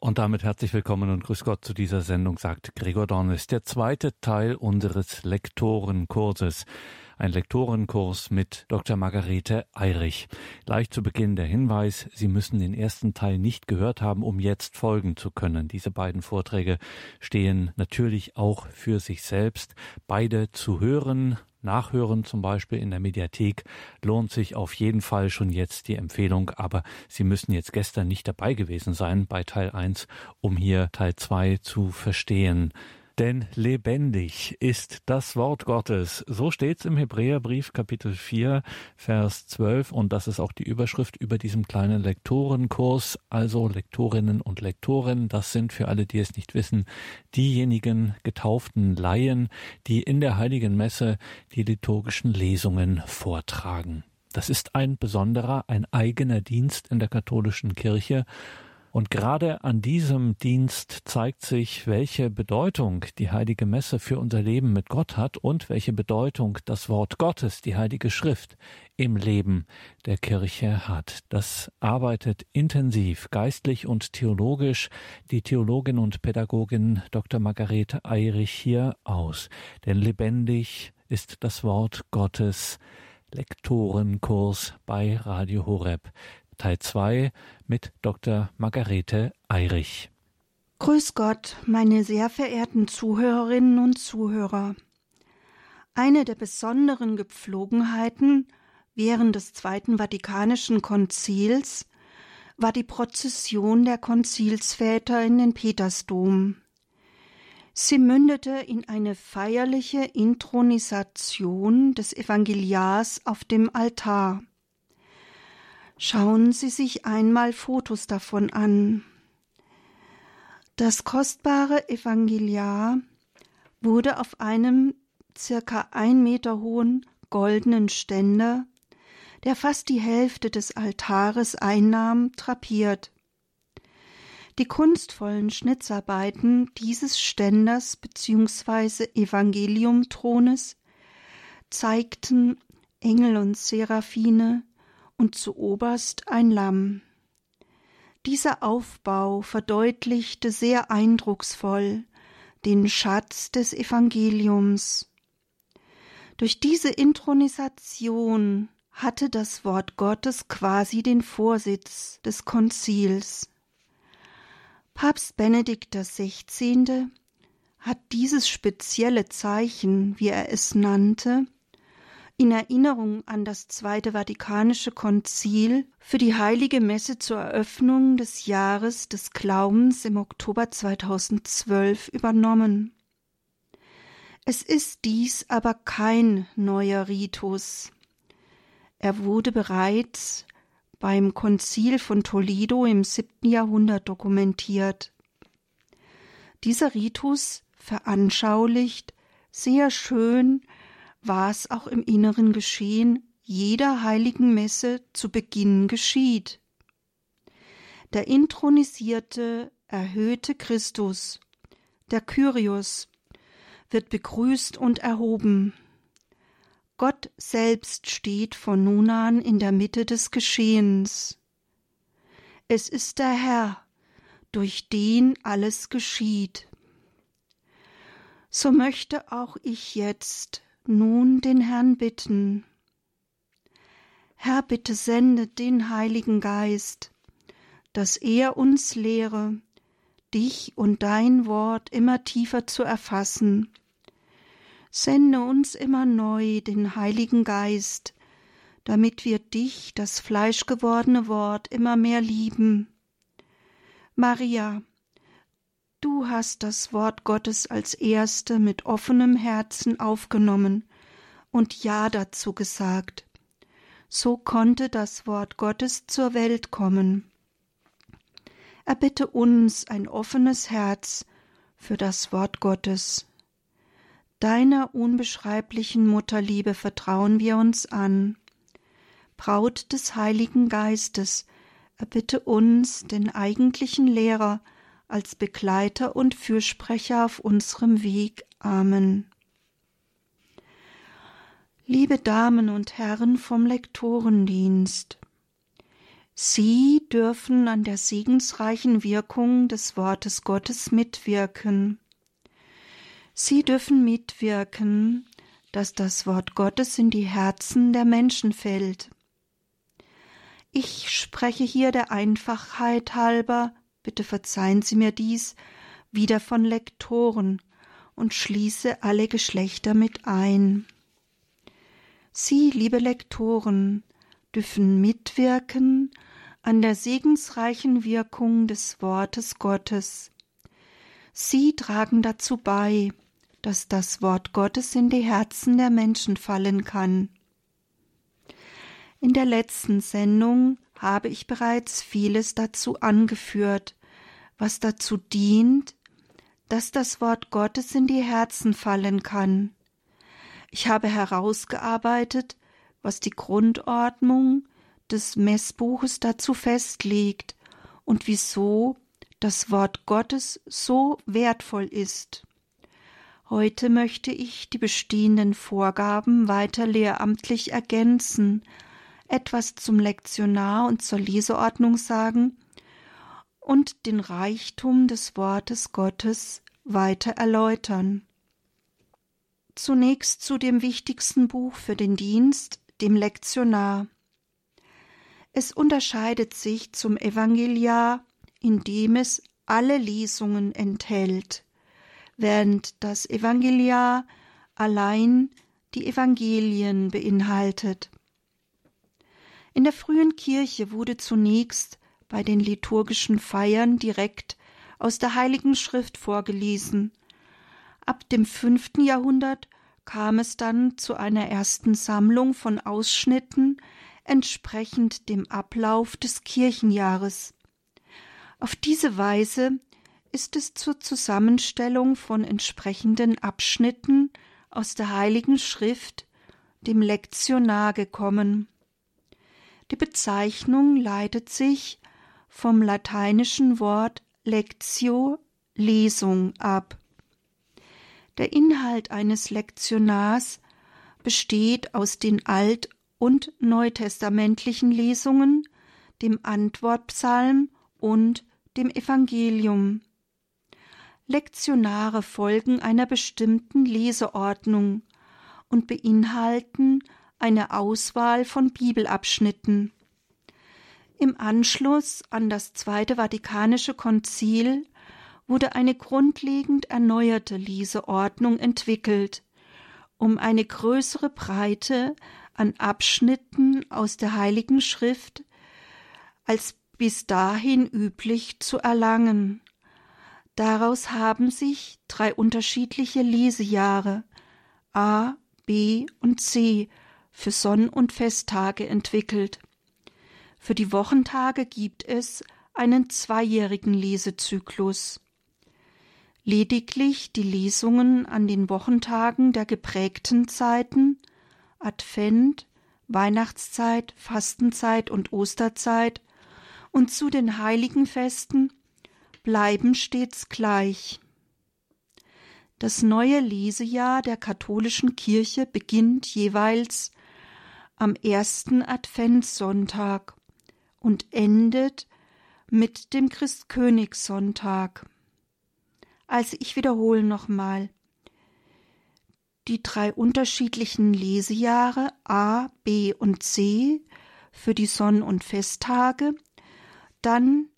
Und damit herzlich willkommen und grüß Gott zu dieser Sendung, sagt Gregor Dornis. Der zweite Teil unseres Lektorenkurses. Ein Lektorenkurs mit Dr. Margarete Eirich. Gleich zu Beginn der Hinweis, Sie müssen den ersten Teil nicht gehört haben, um jetzt folgen zu können. Diese beiden Vorträge stehen natürlich auch für sich selbst. Beide zu hören, Nachhören zum Beispiel in der Mediathek lohnt sich auf jeden Fall schon jetzt die Empfehlung, aber Sie müssen jetzt gestern nicht dabei gewesen sein bei Teil 1, um hier Teil 2 zu verstehen. Denn lebendig ist das Wort Gottes. So steht's im Hebräerbrief Kapitel 4, Vers 12. Und das ist auch die Überschrift über diesem kleinen Lektorenkurs. Also Lektorinnen und Lektoren, das sind für alle, die es nicht wissen, diejenigen getauften Laien, die in der Heiligen Messe die liturgischen Lesungen vortragen. Das ist ein besonderer, ein eigener Dienst in der katholischen Kirche und gerade an diesem Dienst zeigt sich, welche Bedeutung die heilige Messe für unser Leben mit Gott hat und welche Bedeutung das Wort Gottes, die heilige Schrift, im Leben der Kirche hat. Das arbeitet intensiv, geistlich und theologisch die Theologin und Pädagogin Dr. Margarete Eirich hier aus. Denn lebendig ist das Wort Gottes. Lektorenkurs bei Radio Horeb. Teil 2 mit Dr. Margarete Eirich. Grüß Gott, meine sehr verehrten Zuhörerinnen und Zuhörer. Eine der besonderen Gepflogenheiten während des Zweiten Vatikanischen Konzils war die Prozession der Konzilsväter in den Petersdom. Sie mündete in eine feierliche Intronisation des Evangeliars auf dem Altar. Schauen Sie sich einmal Fotos davon an. Das kostbare Evangeliar wurde auf einem circa ein Meter hohen goldenen Ständer, der fast die Hälfte des Altares einnahm, trapiert. Die kunstvollen Schnitzarbeiten dieses Ständers bzw. Evangeliumthrones zeigten Engel und Seraphine, und zu oberst ein Lamm. Dieser Aufbau verdeutlichte sehr eindrucksvoll den Schatz des Evangeliums. Durch diese Intronisation hatte das Wort Gottes quasi den Vorsitz des Konzils. Papst Benedikt XVI. hat dieses spezielle Zeichen, wie er es nannte, in Erinnerung an das Zweite Vatikanische Konzil für die Heilige Messe zur Eröffnung des Jahres des Glaubens im Oktober 2012 übernommen. Es ist dies aber kein neuer Ritus. Er wurde bereits beim Konzil von Toledo im siebten Jahrhundert dokumentiert. Dieser Ritus veranschaulicht sehr schön war es auch im inneren Geschehen jeder heiligen Messe zu Beginn geschieht. Der intronisierte, erhöhte Christus, der Kyrios, wird begrüßt und erhoben. Gott selbst steht von nun an in der Mitte des Geschehens. Es ist der Herr, durch den alles geschieht. So möchte auch ich jetzt nun den Herrn bitten. Herr, bitte sende den Heiligen Geist, dass er uns lehre, dich und dein Wort immer tiefer zu erfassen. Sende uns immer neu den Heiligen Geist, damit wir dich, das fleischgewordene Wort, immer mehr lieben. Maria, Du hast das Wort Gottes als Erste mit offenem Herzen aufgenommen und Ja dazu gesagt. So konnte das Wort Gottes zur Welt kommen. Erbitte uns ein offenes Herz für das Wort Gottes. Deiner unbeschreiblichen Mutterliebe vertrauen wir uns an. Braut des Heiligen Geistes, erbitte uns, den eigentlichen Lehrer, als Begleiter und Fürsprecher auf unserem Weg. Amen. Liebe Damen und Herren vom Lektorendienst, Sie dürfen an der segensreichen Wirkung des Wortes Gottes mitwirken. Sie dürfen mitwirken, dass das Wort Gottes in die Herzen der Menschen fällt. Ich spreche hier der Einfachheit halber, bitte verzeihen Sie mir dies, wieder von Lektoren und schließe alle Geschlechter mit ein. Sie, liebe Lektoren, dürfen mitwirken an der segensreichen Wirkung des Wortes Gottes. Sie tragen dazu bei, dass das Wort Gottes in die Herzen der Menschen fallen kann. In der letzten Sendung habe ich bereits vieles dazu angeführt, was dazu dient, dass das Wort Gottes in die Herzen fallen kann. Ich habe herausgearbeitet, was die Grundordnung des Messbuches dazu festlegt und wieso das Wort Gottes so wertvoll ist. Heute möchte ich die bestehenden Vorgaben weiter lehramtlich ergänzen, etwas zum Lektionar und zur Leseordnung sagen und den Reichtum des Wortes Gottes weiter erläutern. Zunächst zu dem wichtigsten Buch für den Dienst, dem Lektionar. Es unterscheidet sich zum Evangeliar, indem es alle Lesungen enthält, während das Evangeliar allein die Evangelien beinhaltet. In der frühen Kirche wurde zunächst bei den liturgischen Feiern direkt aus der Heiligen Schrift vorgelesen. Ab dem fünften Jahrhundert kam es dann zu einer ersten Sammlung von Ausschnitten entsprechend dem Ablauf des Kirchenjahres. Auf diese Weise ist es zur Zusammenstellung von entsprechenden Abschnitten aus der Heiligen Schrift, dem Lektionar, gekommen. Die Bezeichnung leitet sich vom lateinischen Wort Lectio Lesung ab. Der Inhalt eines Lektionars besteht aus den alt- und neutestamentlichen Lesungen, dem Antwortpsalm und dem Evangelium. Lektionare folgen einer bestimmten Leseordnung und beinhalten eine Auswahl von Bibelabschnitten. Im Anschluss an das Zweite Vatikanische Konzil wurde eine grundlegend erneuerte Leseordnung entwickelt, um eine größere Breite an Abschnitten aus der Heiligen Schrift als bis dahin üblich zu erlangen. Daraus haben sich drei unterschiedliche Lesejahre A, B und C für Sonn- und Festtage entwickelt. Für die Wochentage gibt es einen zweijährigen Lesezyklus. Lediglich die Lesungen an den Wochentagen der geprägten Zeiten Advent, Weihnachtszeit, Fastenzeit und Osterzeit und zu den heiligen Festen bleiben stets gleich. Das neue Lesejahr der katholischen Kirche beginnt jeweils am ersten Adventssonntag und endet mit dem Christkönigssonntag. Also ich wiederhole nochmal die drei unterschiedlichen Lesejahre A, B und C für die Sonn- und Festtage, dann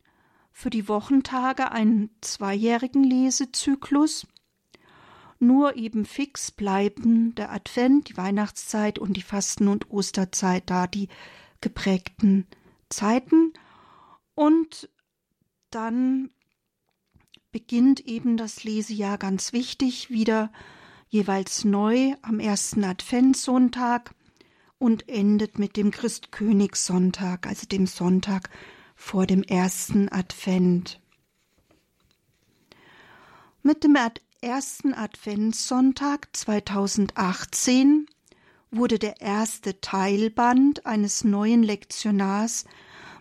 für die Wochentage einen zweijährigen Lesezyklus, nur eben fix bleiben der Advent, die Weihnachtszeit und die Fasten- und Osterzeit, da die geprägten Zeiten. Und dann beginnt eben das Lesejahr ganz wichtig wieder jeweils neu am ersten Adventssonntag und endet mit dem Christkönigssonntag, also dem Sonntag vor dem ersten Advent. Mit dem ersten Adventssonntag 2018 wurde der erste Teilband eines neuen Lektionars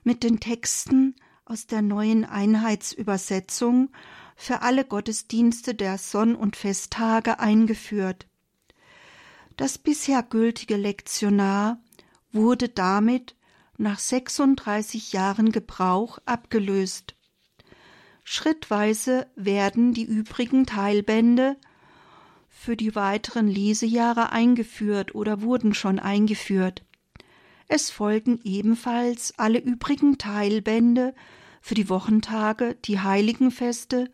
mit den Texten aus der neuen Einheitsübersetzung für alle Gottesdienste der Sonn- und Festtage eingeführt. Das bisher gültige Lektionar wurde damit nach 36 Jahren Gebrauch abgelöst. Schrittweise werden die übrigen Teilbände für die weiteren Lesejahre eingeführt oder wurden schon eingeführt. Es folgen ebenfalls alle übrigen Teilbände für die Wochentage, die Heiligenfeste,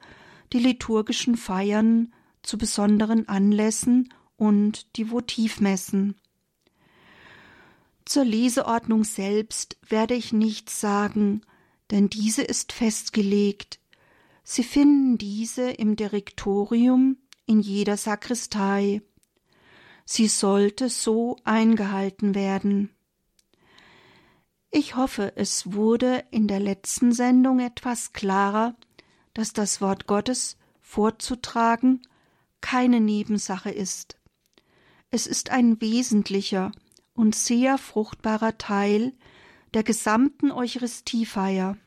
die liturgischen Feiern zu besonderen Anlässen und die Votivmessen. Zur Leseordnung selbst werde ich nichts sagen, denn diese ist festgelegt. Sie finden diese im Direktorium in jeder Sakristei. Sie sollte so eingehalten werden. Ich hoffe, es wurde in der letzten Sendung etwas klarer, dass das Wort Gottes vorzutragen keine Nebensache ist. Es ist ein wesentlicher und sehr fruchtbarer Teil der gesamten Eucharistiefeier.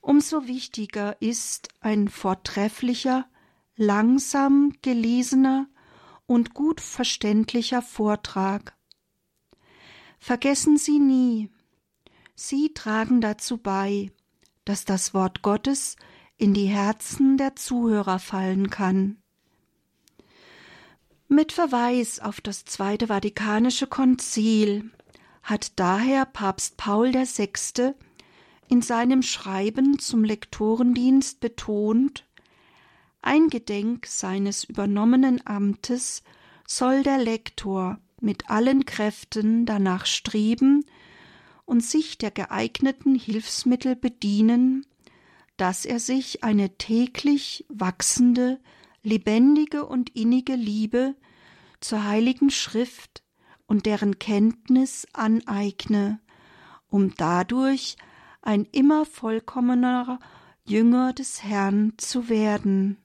Umso wichtiger ist ein vortrefflicher, langsam gelesener und gut verständlicher Vortrag. Vergessen Sie nie, Sie tragen dazu bei, dass das Wort Gottes in die Herzen der Zuhörer fallen kann. Mit Verweis auf das Zweite Vatikanische Konzil hat daher Papst Paul VI. in seinem Schreiben zum Lektorendienst betont, Eingedenk seines übernommenen Amtes soll der Lektor mit allen Kräften danach streben und sich der geeigneten Hilfsmittel bedienen, dass er sich eine täglich wachsende, lebendige und innige Liebe zur heiligen Schrift und deren Kenntnis aneigne, um dadurch ein immer vollkommener Jünger des Herrn zu werden.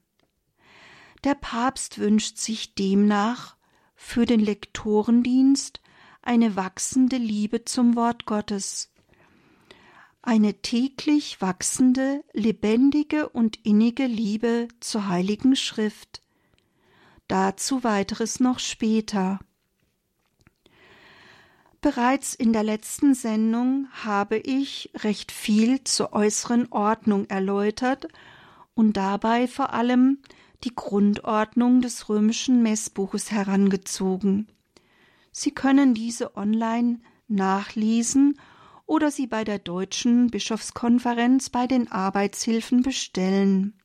Der Papst wünscht sich demnach für den Lektorendienst eine wachsende Liebe zum Wort Gottes, eine täglich wachsende, lebendige und innige Liebe zur heiligen Schrift. Dazu weiteres noch später. Bereits in der letzten Sendung habe ich recht viel zur äußeren Ordnung erläutert und dabei vor allem die Grundordnung des römischen Messbuches herangezogen. Sie können diese online nachlesen oder sie bei der Deutschen Bischofskonferenz bei den Arbeitshilfen bestellen.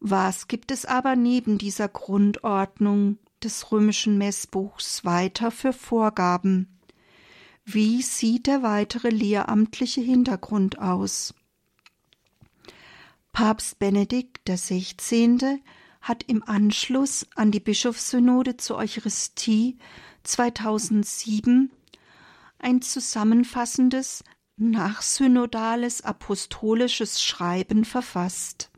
Was gibt es aber neben dieser Grundordnung des römischen Messbuchs weiter für Vorgaben? Wie sieht der weitere lehramtliche Hintergrund aus? Papst Benedikt XVI. hat im Anschluss an die Bischofssynode zur Eucharistie 2007 ein zusammenfassendes nachsynodales apostolisches Schreiben verfasst.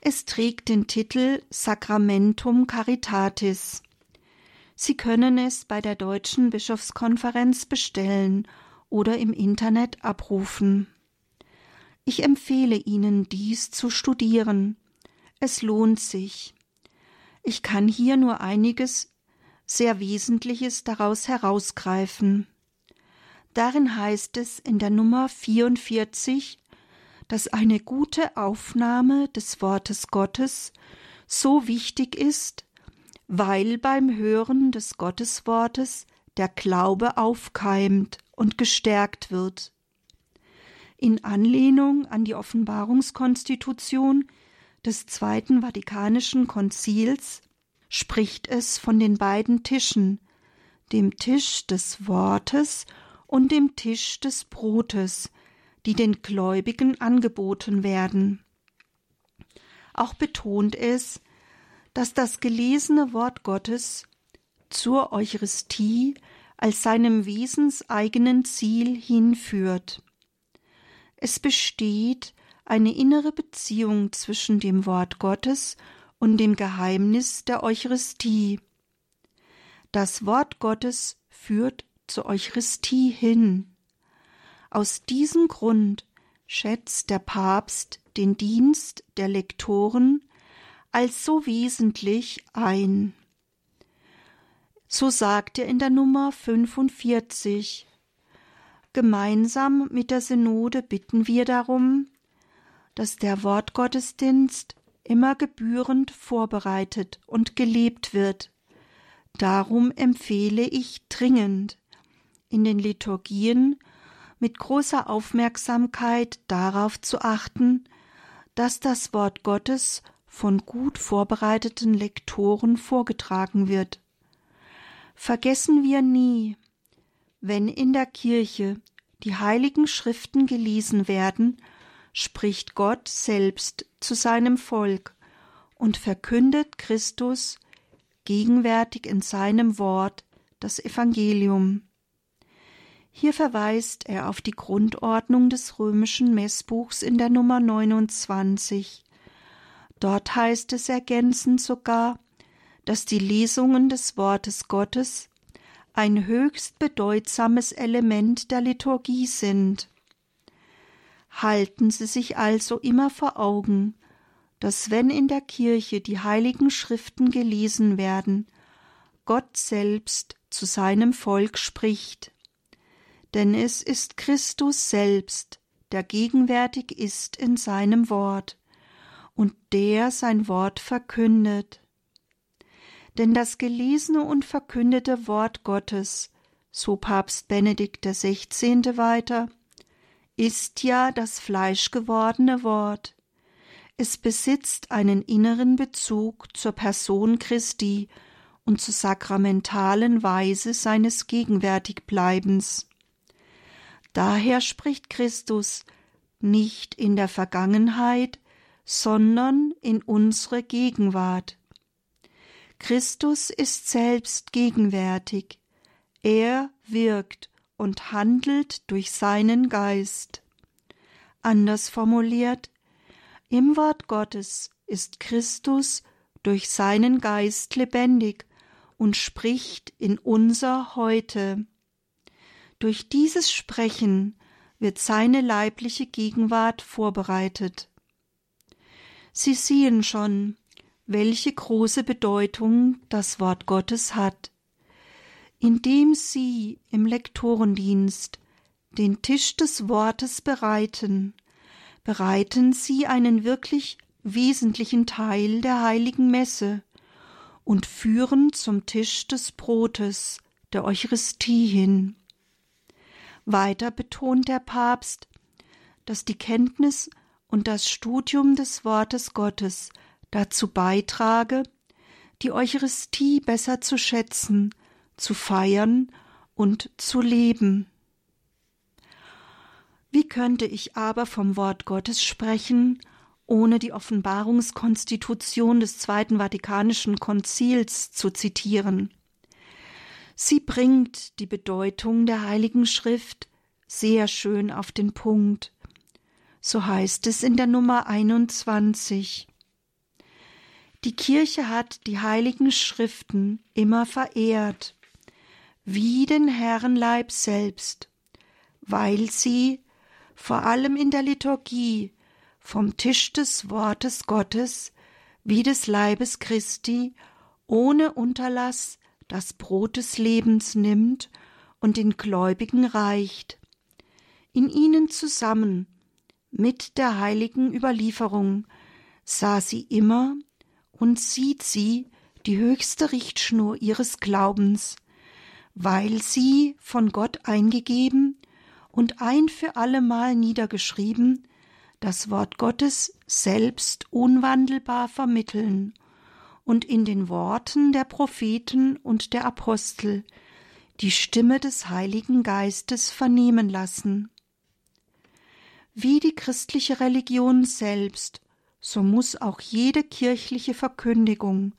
Es trägt den Titel Sacramentum Caritatis. Sie können es bei der Deutschen Bischofskonferenz bestellen oder im Internet abrufen. Ich empfehle Ihnen, dies zu studieren. Es lohnt sich. Ich kann hier nur einiges sehr Wesentliches daraus herausgreifen. Darin heißt es in der Nummer 44, dass eine gute Aufnahme des Wortes Gottes so wichtig ist, weil beim Hören des Gotteswortes der Glaube aufkeimt und gestärkt wird in Anlehnung an die Offenbarungskonstitution des Zweiten Vatikanischen Konzils spricht es von den beiden Tischen, dem Tisch des Wortes und dem Tisch des Brotes, die den Gläubigen angeboten werden. Auch betont es, dass das gelesene Wort Gottes zur Eucharistie als seinem wesenseigenen Ziel hinführt. Es besteht eine innere Beziehung zwischen dem Wort Gottes und dem Geheimnis der Eucharistie. Das Wort Gottes führt zur Eucharistie hin. Aus diesem Grund schätzt der Papst den Dienst der Lektoren als so wesentlich ein. So sagt er in der Nummer 45 Gemeinsam mit der Synode bitten wir darum, dass der Wortgottesdienst immer gebührend vorbereitet und gelebt wird. Darum empfehle ich dringend, in den Liturgien mit großer Aufmerksamkeit darauf zu achten, dass das Wort Gottes von gut vorbereiteten Lektoren vorgetragen wird. Vergessen wir nie, wenn in der Kirche die heiligen Schriften gelesen werden, spricht Gott selbst zu seinem Volk und verkündet Christus gegenwärtig in seinem Wort das Evangelium. Hier verweist er auf die Grundordnung des römischen Messbuchs in der Nummer 29. Dort heißt es ergänzend sogar, dass die Lesungen des Wortes Gottes ein höchst bedeutsames Element der Liturgie sind. Halten Sie sich also immer vor Augen, dass wenn in der Kirche die heiligen Schriften gelesen werden, Gott selbst zu seinem Volk spricht. Denn es ist Christus selbst, der gegenwärtig ist in seinem Wort und der sein Wort verkündet denn das gelesene und verkündete Wort Gottes, so Papst Benedikt XVI. weiter, ist ja das fleischgewordene Wort. Es besitzt einen inneren Bezug zur Person Christi und zur sakramentalen Weise seines Gegenwärtigbleibens. Daher spricht Christus nicht in der Vergangenheit, sondern in unsere Gegenwart. Christus ist selbst gegenwärtig. Er wirkt und handelt durch seinen Geist. Anders formuliert, im Wort Gottes ist Christus durch seinen Geist lebendig und spricht in unser Heute. Durch dieses Sprechen wird seine leibliche Gegenwart vorbereitet. Sie sehen schon, welche große Bedeutung das Wort Gottes hat. Indem Sie im Lektorendienst den Tisch des Wortes bereiten, bereiten Sie einen wirklich wesentlichen Teil der heiligen Messe und führen zum Tisch des Brotes, der Eucharistie hin. Weiter betont der Papst, dass die Kenntnis und das Studium des Wortes Gottes dazu beitrage, die Eucharistie besser zu schätzen, zu feiern und zu leben. Wie könnte ich aber vom Wort Gottes sprechen, ohne die Offenbarungskonstitution des Zweiten Vatikanischen Konzils zu zitieren? Sie bringt die Bedeutung der Heiligen Schrift sehr schön auf den Punkt. So heißt es in der Nummer 21. Die Kirche hat die heiligen Schriften immer verehrt, wie den Herrenleib selbst, weil sie, vor allem in der Liturgie, vom Tisch des Wortes Gottes wie des Leibes Christi ohne Unterlass das Brot des Lebens nimmt und den Gläubigen reicht. In ihnen zusammen mit der heiligen Überlieferung sah sie immer und sieht sie die höchste Richtschnur ihres Glaubens, weil sie von Gott eingegeben und ein für allemal niedergeschrieben das Wort Gottes selbst unwandelbar vermitteln und in den Worten der Propheten und der Apostel die Stimme des Heiligen Geistes vernehmen lassen. Wie die christliche Religion selbst so muss auch jede kirchliche Verkündigung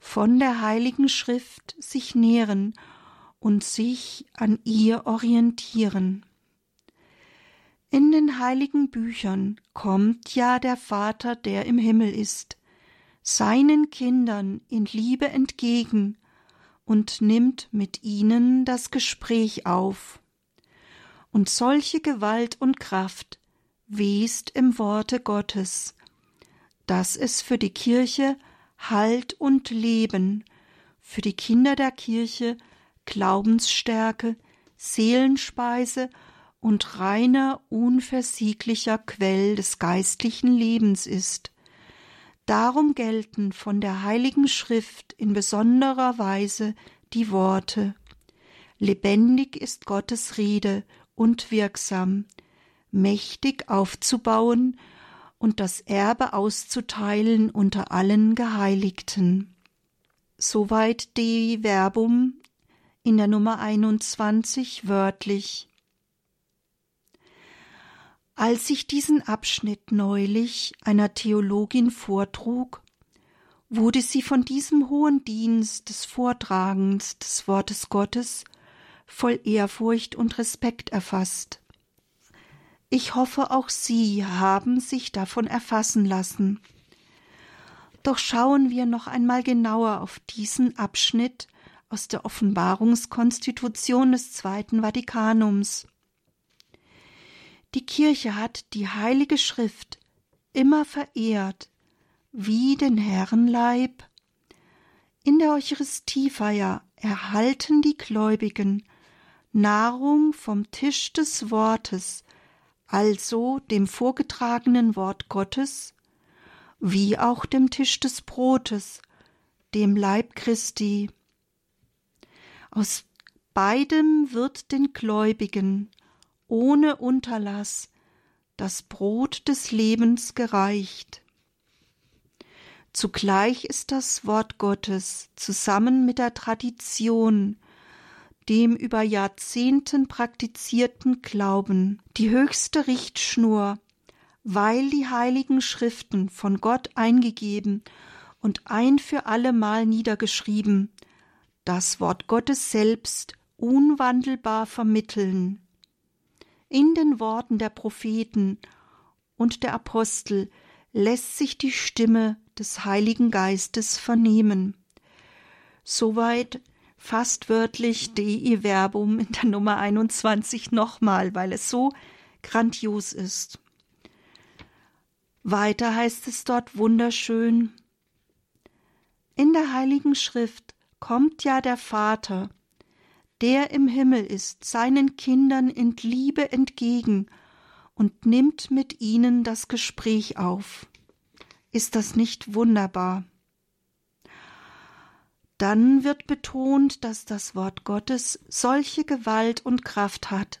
von der Heiligen Schrift sich nähren und sich an ihr orientieren. In den heiligen Büchern kommt ja der Vater, der im Himmel ist, seinen Kindern in Liebe entgegen und nimmt mit ihnen das Gespräch auf. Und solche Gewalt und Kraft west im Worte Gottes, dass es für die Kirche Halt und Leben, für die Kinder der Kirche Glaubensstärke, Seelenspeise und reiner, unversieglicher Quell des geistlichen Lebens ist. Darum gelten von der Heiligen Schrift in besonderer Weise die Worte Lebendig ist Gottes Rede und wirksam, mächtig aufzubauen und das Erbe auszuteilen unter allen Geheiligten. Soweit die Verbum in der Nummer 21 wörtlich. Als ich diesen Abschnitt neulich einer Theologin vortrug, wurde sie von diesem hohen Dienst des Vortragens des Wortes Gottes voll Ehrfurcht und Respekt erfasst. Ich hoffe, auch Sie haben sich davon erfassen lassen. Doch schauen wir noch einmal genauer auf diesen Abschnitt aus der Offenbarungskonstitution des Zweiten Vatikanums. Die Kirche hat die Heilige Schrift immer verehrt, wie den Herrenleib. In der Eucharistiefeier erhalten die Gläubigen Nahrung vom Tisch des Wortes, also dem vorgetragenen Wort Gottes, wie auch dem Tisch des Brotes, dem Leib Christi. Aus beidem wird den Gläubigen ohne Unterlass das Brot des Lebens gereicht. Zugleich ist das Wort Gottes zusammen mit der Tradition, dem über Jahrzehnten praktizierten Glauben, die höchste Richtschnur, weil die heiligen Schriften von Gott eingegeben und ein für allemal niedergeschrieben, das Wort Gottes selbst unwandelbar vermitteln in den Worten der Propheten und der Apostel lässt sich die Stimme des Heiligen Geistes vernehmen. Soweit fast wörtlich Dei Verbum in der Nummer 21 nochmal, weil es so grandios ist. Weiter heißt es dort wunderschön. In der Heiligen Schrift kommt ja der Vater der im Himmel ist, seinen Kindern in Liebe entgegen und nimmt mit ihnen das Gespräch auf. Ist das nicht wunderbar? Dann wird betont, dass das Wort Gottes solche Gewalt und Kraft hat,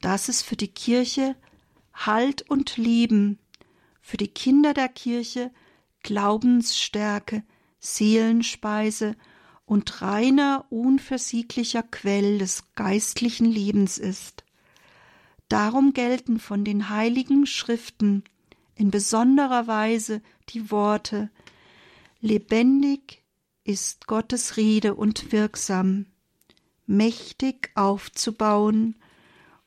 dass es für die Kirche Halt und Leben, für die Kinder der Kirche Glaubensstärke, Seelenspeise und reiner, unversieglicher Quell des geistlichen Lebens ist. Darum gelten von den heiligen Schriften in besonderer Weise die Worte Lebendig ist Gottes Rede und wirksam, mächtig aufzubauen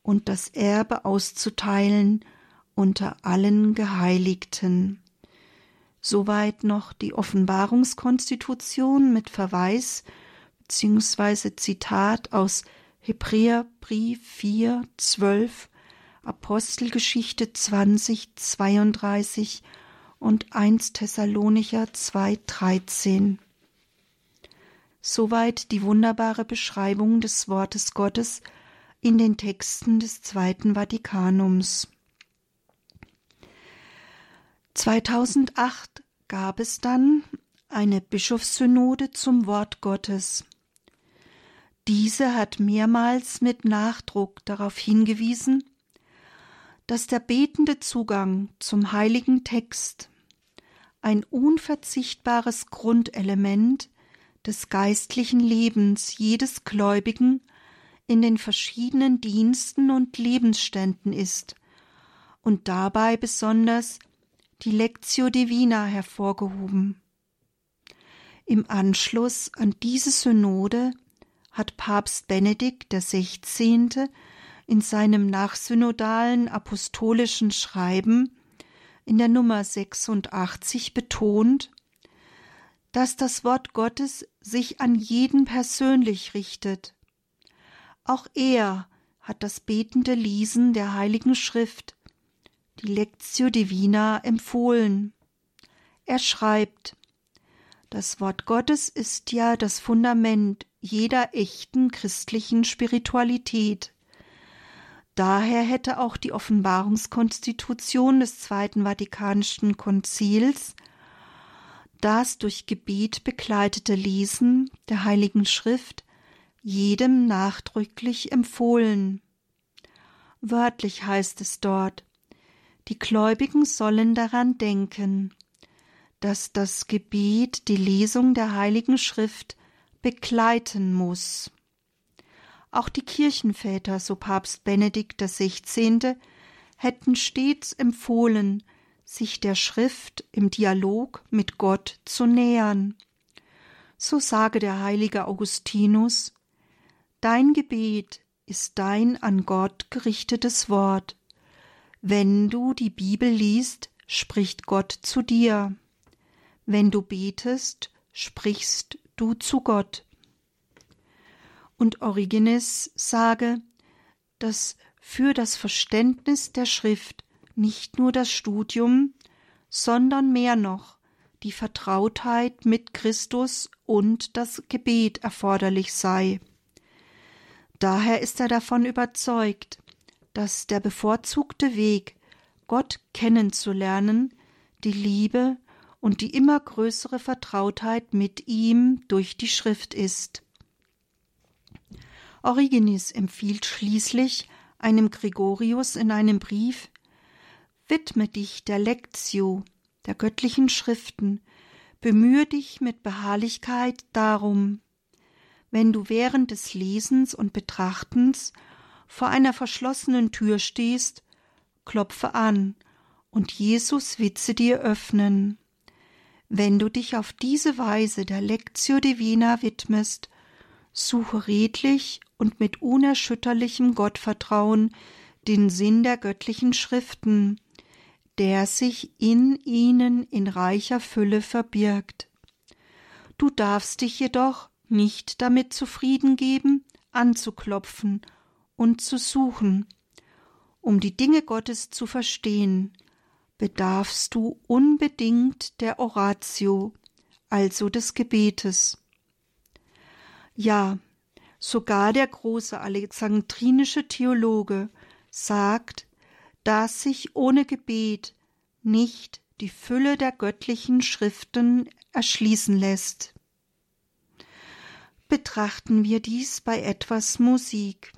und das Erbe auszuteilen unter allen Geheiligten. Soweit noch die Offenbarungskonstitution mit Verweis bzw. Zitat aus Hebräerbrief 4, 12, Apostelgeschichte 20, 32 und 1 Thessalonicher 2, 13. Soweit die wunderbare Beschreibung des Wortes Gottes in den Texten des Zweiten Vatikanums. 2008 gab es dann eine Bischofssynode zum Wort Gottes. Diese hat mehrmals mit Nachdruck darauf hingewiesen, dass der betende Zugang zum heiligen Text ein unverzichtbares Grundelement des geistlichen Lebens jedes Gläubigen in den verschiedenen Diensten und Lebensständen ist und dabei besonders die Lectio Divina hervorgehoben. Im Anschluss an diese Synode hat Papst Benedikt XVI. in seinem nachsynodalen apostolischen Schreiben in der Nummer 86 betont, dass das Wort Gottes sich an jeden persönlich richtet. Auch er hat das betende Lesen der Heiligen Schrift die Lectio Divina empfohlen. Er schreibt, das Wort Gottes ist ja das Fundament jeder echten christlichen Spiritualität. Daher hätte auch die Offenbarungskonstitution des Zweiten Vatikanischen Konzils das durch Gebet begleitete Lesen der Heiligen Schrift jedem nachdrücklich empfohlen. Wörtlich heißt es dort, die Gläubigen sollen daran denken, dass das Gebet die Lesung der Heiligen Schrift begleiten muss. Auch die Kirchenväter, so Papst Benedikt XVI., hätten stets empfohlen, sich der Schrift im Dialog mit Gott zu nähern. So sage der heilige Augustinus Dein Gebet ist dein an Gott gerichtetes Wort. Wenn du die Bibel liest, spricht Gott zu dir. Wenn du betest, sprichst du zu Gott. Und Origenes sage, dass für das Verständnis der Schrift nicht nur das Studium, sondern mehr noch die Vertrautheit mit Christus und das Gebet erforderlich sei. Daher ist er davon überzeugt, dass der bevorzugte Weg, Gott kennenzulernen, die Liebe und die immer größere Vertrautheit mit ihm durch die Schrift ist. Origenes empfiehlt schließlich einem Gregorius in einem Brief, Widme dich der Lectio, der göttlichen Schriften, bemühe dich mit Beharrlichkeit darum, wenn du während des Lesens und Betrachtens vor einer verschlossenen Tür stehst, klopfe an und Jesus witze dir öffnen. Wenn du dich auf diese Weise der Lectio Divina widmest, suche redlich und mit unerschütterlichem Gottvertrauen den Sinn der göttlichen Schriften, der sich in ihnen in reicher Fülle verbirgt. Du darfst dich jedoch nicht damit zufrieden geben, anzuklopfen und zu suchen. Um die Dinge Gottes zu verstehen, bedarfst du unbedingt der Oratio, also des Gebetes. Ja, sogar der große alexandrinische Theologe sagt, dass sich ohne Gebet nicht die Fülle der göttlichen Schriften erschließen lässt. Betrachten wir dies bei etwas Musik.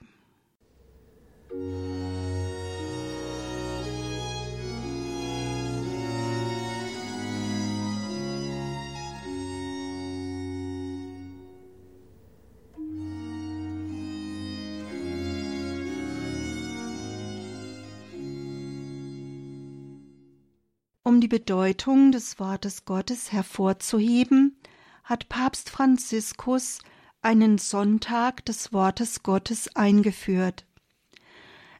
Um die Bedeutung des Wortes Gottes hervorzuheben, hat Papst Franziskus einen Sonntag des Wortes Gottes eingeführt.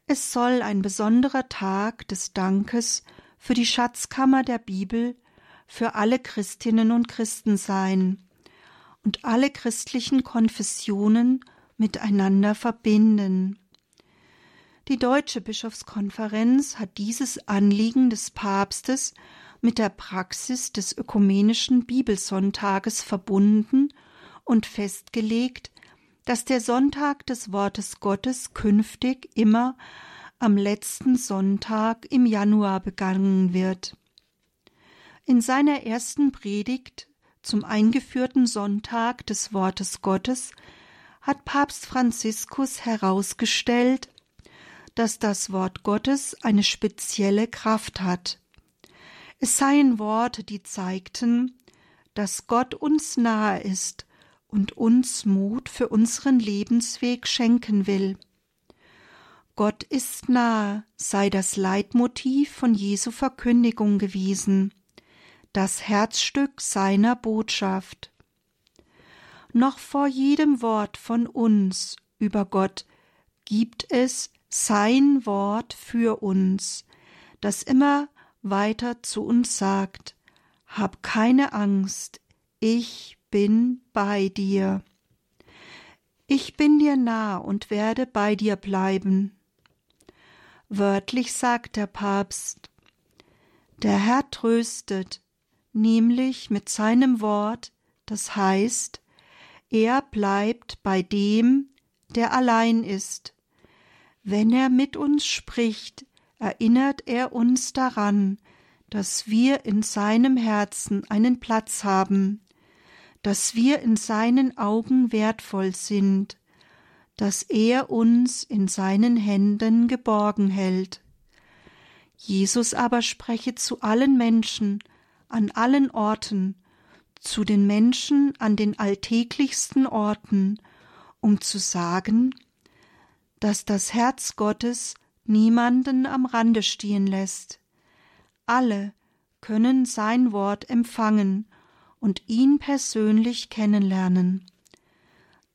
Es soll ein besonderer Tag des Dankes für die Schatzkammer der Bibel für alle Christinnen und Christen sein und alle christlichen Konfessionen miteinander verbinden. Die Deutsche Bischofskonferenz hat dieses Anliegen des Papstes mit der Praxis des ökumenischen Bibelsonntages verbunden und festgelegt, dass der Sonntag des Wortes Gottes künftig immer am letzten Sonntag im Januar begangen wird. In seiner ersten Predigt zum eingeführten Sonntag des Wortes Gottes hat Papst Franziskus herausgestellt, dass das Wort Gottes eine spezielle Kraft hat. Es seien Worte, die zeigten, dass Gott uns nahe ist und uns Mut für unseren Lebensweg schenken will. Gott ist nahe sei das Leitmotiv von Jesu Verkündigung gewesen, das Herzstück seiner Botschaft. Noch vor jedem Wort von uns über Gott gibt es sein Wort für uns, das immer weiter zu uns sagt, Hab keine Angst, ich bin bei dir. Ich bin dir nah und werde bei dir bleiben. Wörtlich sagt der Papst, der Herr tröstet, nämlich mit seinem Wort, das heißt, er bleibt bei dem, der allein ist, Wenn er mit uns spricht, erinnert er uns daran, dass wir in seinem Herzen einen Platz haben, dass wir in seinen Augen wertvoll sind, dass er uns in seinen Händen geborgen hält. Jesus aber spreche zu allen Menschen, an allen Orten, zu den Menschen an den alltäglichsten Orten, um zu sagen, dass das Herz Gottes niemanden am Rande stehen lässt. Alle können sein Wort empfangen und ihn persönlich kennenlernen.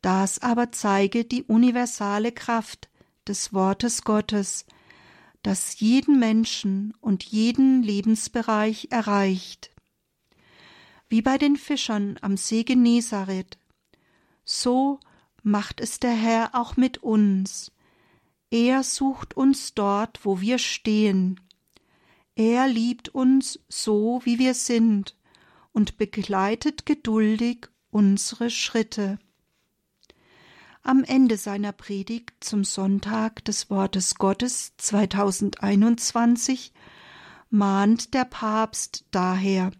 Das aber zeige die universale Kraft des Wortes Gottes, das jeden Menschen und jeden Lebensbereich erreicht. Wie bei den Fischern am See Genezareth, so macht es der Herr auch mit uns. Er sucht uns dort, wo wir stehen. Er liebt uns so, wie wir sind, und begleitet geduldig unsere Schritte. Am Ende seiner Predigt zum Sonntag des Wortes Gottes 2021 mahnt der Papst daher,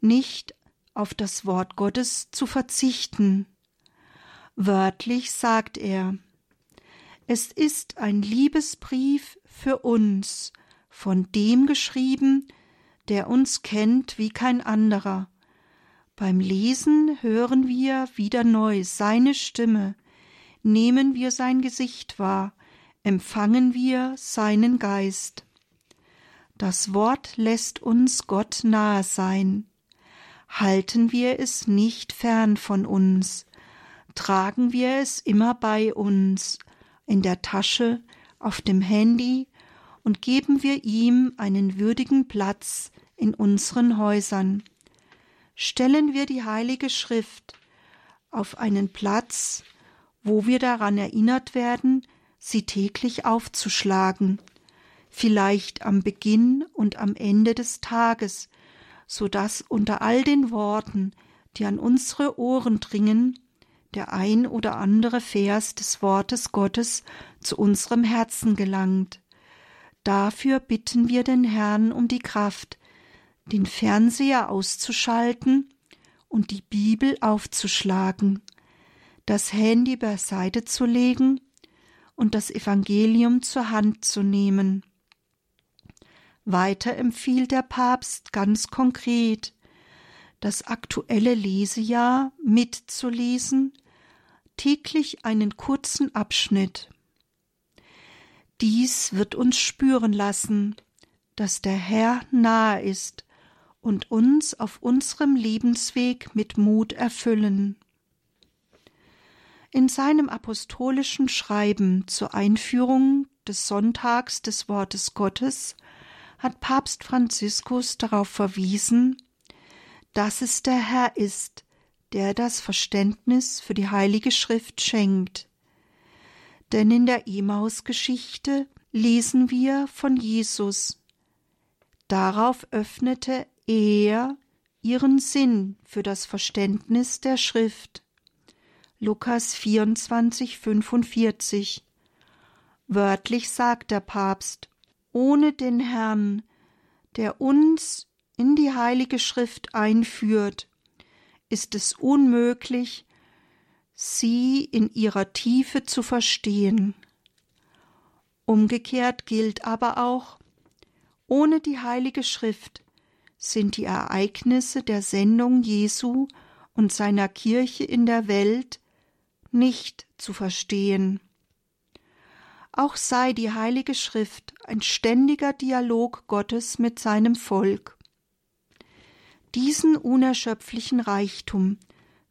nicht auf das Wort Gottes zu verzichten. Wörtlich sagt er, es ist ein Liebesbrief für uns, von dem geschrieben, der uns kennt wie kein anderer, beim Lesen hören wir wieder neu seine Stimme, nehmen wir sein Gesicht wahr, empfangen wir seinen Geist. Das Wort lässt uns Gott nahe sein. Halten wir es nicht fern von uns, tragen wir es immer bei uns, in der Tasche, auf dem Handy und geben wir ihm einen würdigen Platz in unseren Häusern. Stellen wir die Heilige Schrift auf einen Platz, wo wir daran erinnert werden, sie täglich aufzuschlagen, vielleicht am Beginn und am Ende des Tages, so dass unter all den Worten, die an unsere Ohren dringen, der ein oder andere Vers des Wortes Gottes zu unserem Herzen gelangt. Dafür bitten wir den Herrn um die Kraft, den Fernseher auszuschalten und die Bibel aufzuschlagen, das Handy beiseite zu legen und das Evangelium zur Hand zu nehmen. Weiter empfiehlt der Papst ganz konkret, das aktuelle Lesejahr mitzulesen, täglich einen kurzen Abschnitt. Dies wird uns spüren lassen, dass der Herr nahe ist und uns auf unserem Lebensweg mit Mut erfüllen. In seinem apostolischen Schreiben zur Einführung des Sonntags des Wortes Gottes hat Papst Franziskus darauf verwiesen, dass es der Herr ist, der das Verständnis für die Heilige Schrift schenkt. Denn in der Emaus-Geschichte lesen wir von Jesus. Darauf öffnete er ihren Sinn für das Verständnis der Schrift. Lukas 24, 45. Wörtlich sagt der Papst, ohne den Herrn, der uns in die Heilige Schrift einführt, ist es unmöglich, sie in ihrer Tiefe zu verstehen. Umgekehrt gilt aber auch, ohne die Heilige Schrift sind die Ereignisse der Sendung Jesu und seiner Kirche in der Welt nicht zu verstehen. Auch sei die Heilige Schrift ein ständiger Dialog Gottes mit seinem Volk. Diesen unerschöpflichen Reichtum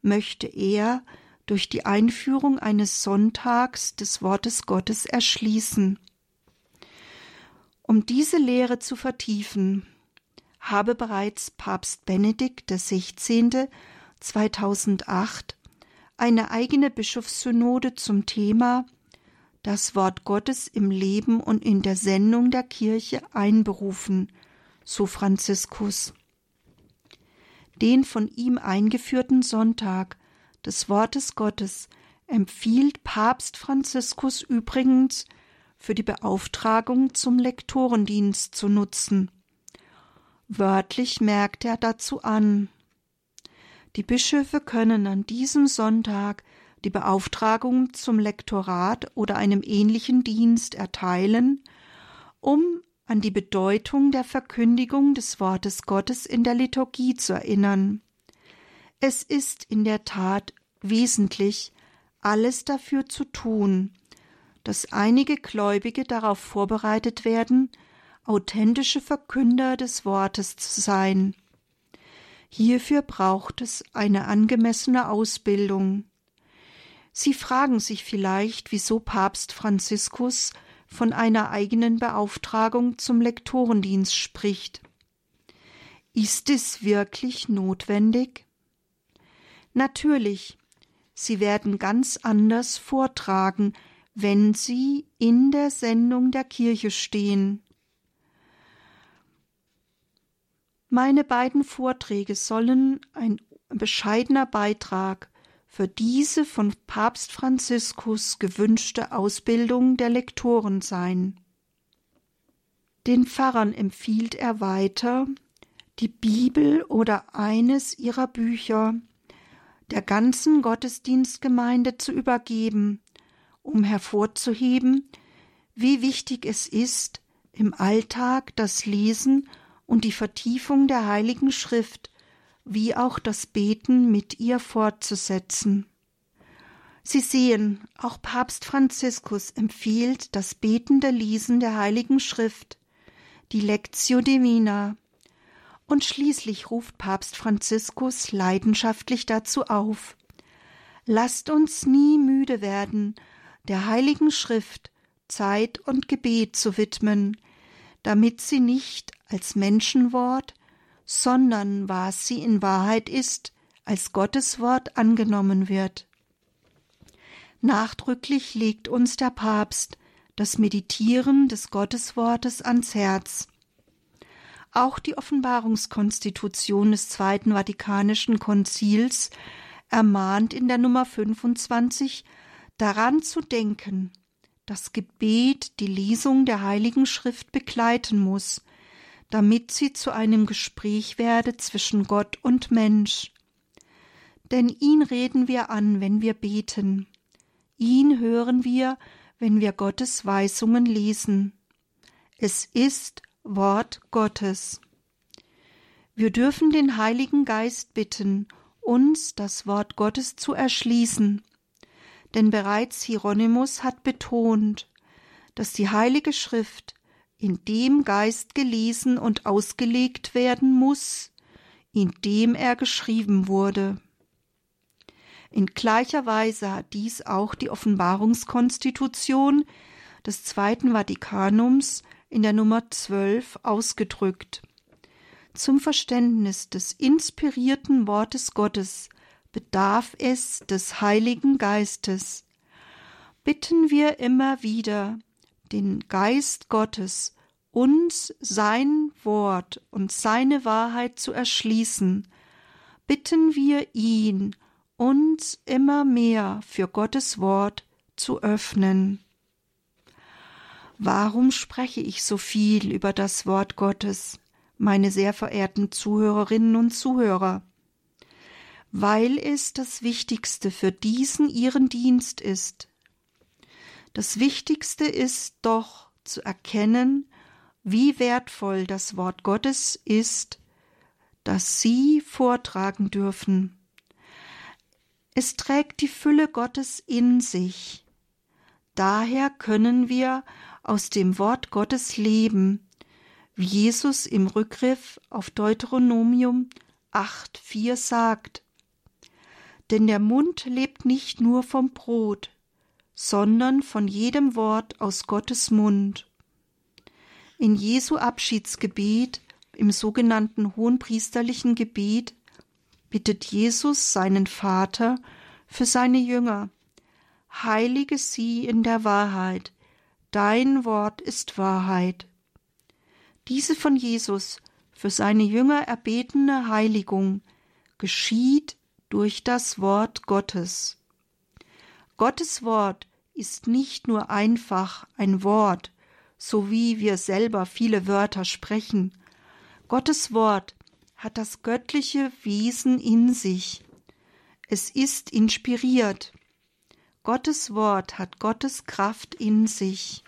möchte er durch die Einführung eines Sonntags des Wortes Gottes erschließen. Um diese Lehre zu vertiefen, habe bereits Papst Benedikt XVI. 2008 eine eigene Bischofssynode zum Thema Das Wort Gottes im Leben und in der Sendung der Kirche einberufen, so Franziskus. Den von ihm eingeführten Sonntag des Wortes Gottes empfiehlt Papst Franziskus übrigens für die Beauftragung zum Lektorendienst zu nutzen. Wörtlich merkt er dazu an. Die Bischöfe können an diesem Sonntag die Beauftragung zum Lektorat oder einem ähnlichen Dienst erteilen, um an die Bedeutung der Verkündigung des Wortes Gottes in der Liturgie zu erinnern. Es ist in der Tat wesentlich, alles dafür zu tun, dass einige Gläubige darauf vorbereitet werden, authentische Verkünder des Wortes zu sein. Hierfür braucht es eine angemessene Ausbildung. Sie fragen sich vielleicht, wieso Papst Franziskus von einer eigenen Beauftragung zum Lektorendienst spricht. Ist es wirklich notwendig? Natürlich, Sie werden ganz anders vortragen, wenn Sie in der Sendung der Kirche stehen. Meine beiden Vorträge sollen ein bescheidener Beitrag für diese von Papst Franziskus gewünschte Ausbildung der Lektoren sein. Den Pfarrern empfiehlt er weiter, die Bibel oder eines ihrer Bücher der ganzen Gottesdienstgemeinde zu übergeben, um hervorzuheben, wie wichtig es ist, im Alltag das Lesen und die Vertiefung der Heiligen Schrift wie auch das Beten mit ihr fortzusetzen. Sie sehen, auch Papst Franziskus empfiehlt das betende Lesen der Heiligen Schrift, die Lectio Divina, und schließlich ruft Papst Franziskus leidenschaftlich dazu auf. Lasst uns nie müde werden, der Heiligen Schrift Zeit und Gebet zu widmen, damit sie nicht als Menschenwort, sondern was sie in Wahrheit ist, als Gottes Wort angenommen wird. Nachdrücklich legt uns der Papst das Meditieren des Gotteswortes ans Herz. Auch die Offenbarungskonstitution des Zweiten Vatikanischen Konzils ermahnt in der Nummer 25 daran zu denken, dass Gebet die Lesung der Heiligen Schrift begleiten muss, damit sie zu einem Gespräch werde zwischen Gott und Mensch. Denn ihn reden wir an, wenn wir beten. Ihn hören wir, wenn wir Gottes Weisungen lesen. Es ist Wort Gottes. Wir dürfen den Heiligen Geist bitten, uns das Wort Gottes zu erschließen. Denn bereits Hieronymus hat betont, dass die Heilige Schrift in dem Geist gelesen und ausgelegt werden muss, in dem er geschrieben wurde. In gleicher Weise hat dies auch die Offenbarungskonstitution des Zweiten Vatikanums in der Nummer 12 ausgedrückt. Zum Verständnis des inspirierten Wortes Gottes bedarf es des Heiligen Geistes. Bitten wir immer wieder, den Geist Gottes, uns sein Wort und seine Wahrheit zu erschließen, bitten wir ihn, uns immer mehr für Gottes Wort zu öffnen. Warum spreche ich so viel über das Wort Gottes, meine sehr verehrten Zuhörerinnen und Zuhörer? Weil es das Wichtigste für diesen Ihren Dienst ist, das Wichtigste ist doch zu erkennen, wie wertvoll das Wort Gottes ist, das Sie vortragen dürfen. Es trägt die Fülle Gottes in sich. Daher können wir aus dem Wort Gottes leben, wie Jesus im Rückgriff auf Deuteronomium 8,4 sagt. Denn der Mund lebt nicht nur vom Brot, sondern von jedem Wort aus Gottes Mund. In Jesu Abschiedsgebet, im sogenannten hohenpriesterlichen Gebet, bittet Jesus seinen Vater für seine Jünger, heilige sie in der Wahrheit, dein Wort ist Wahrheit. Diese von Jesus für seine Jünger erbetene Heiligung geschieht durch das Wort Gottes. Gottes Wort ist nicht nur einfach ein Wort, so wie wir selber viele Wörter sprechen. Gottes Wort hat das göttliche Wesen in sich. Es ist inspiriert. Gottes Wort hat Gottes Kraft in sich.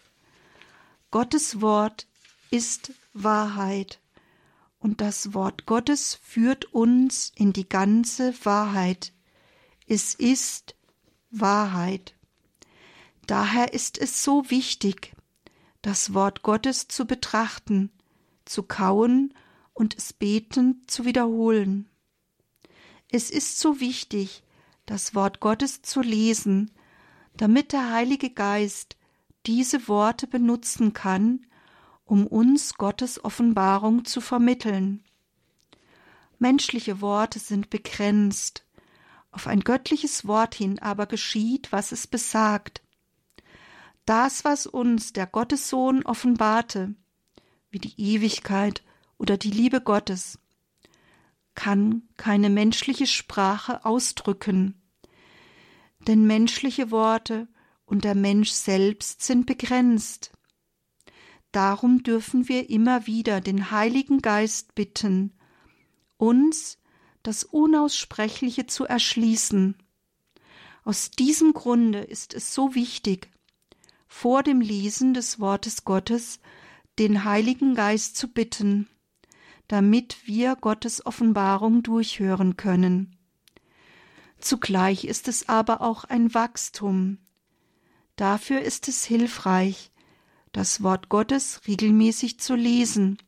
Gottes Wort ist Wahrheit. Und das Wort Gottes führt uns in die ganze Wahrheit. Es ist Wahrheit. Daher ist es so wichtig, das Wort Gottes zu betrachten, zu kauen und es betend zu wiederholen. Es ist so wichtig, das Wort Gottes zu lesen, damit der Heilige Geist diese Worte benutzen kann, um uns Gottes Offenbarung zu vermitteln. Menschliche Worte sind begrenzt, auf ein göttliches Wort hin aber geschieht, was es besagt. Das, was uns der Gottessohn offenbarte, wie die Ewigkeit oder die Liebe Gottes, kann keine menschliche Sprache ausdrücken, denn menschliche Worte und der Mensch selbst sind begrenzt. Darum dürfen wir immer wieder den Heiligen Geist bitten, uns das Unaussprechliche zu erschließen. Aus diesem Grunde ist es so wichtig, vor dem Lesen des Wortes Gottes den Heiligen Geist zu bitten, damit wir Gottes Offenbarung durchhören können. Zugleich ist es aber auch ein Wachstum. Dafür ist es hilfreich, das Wort Gottes regelmäßig zu lesen,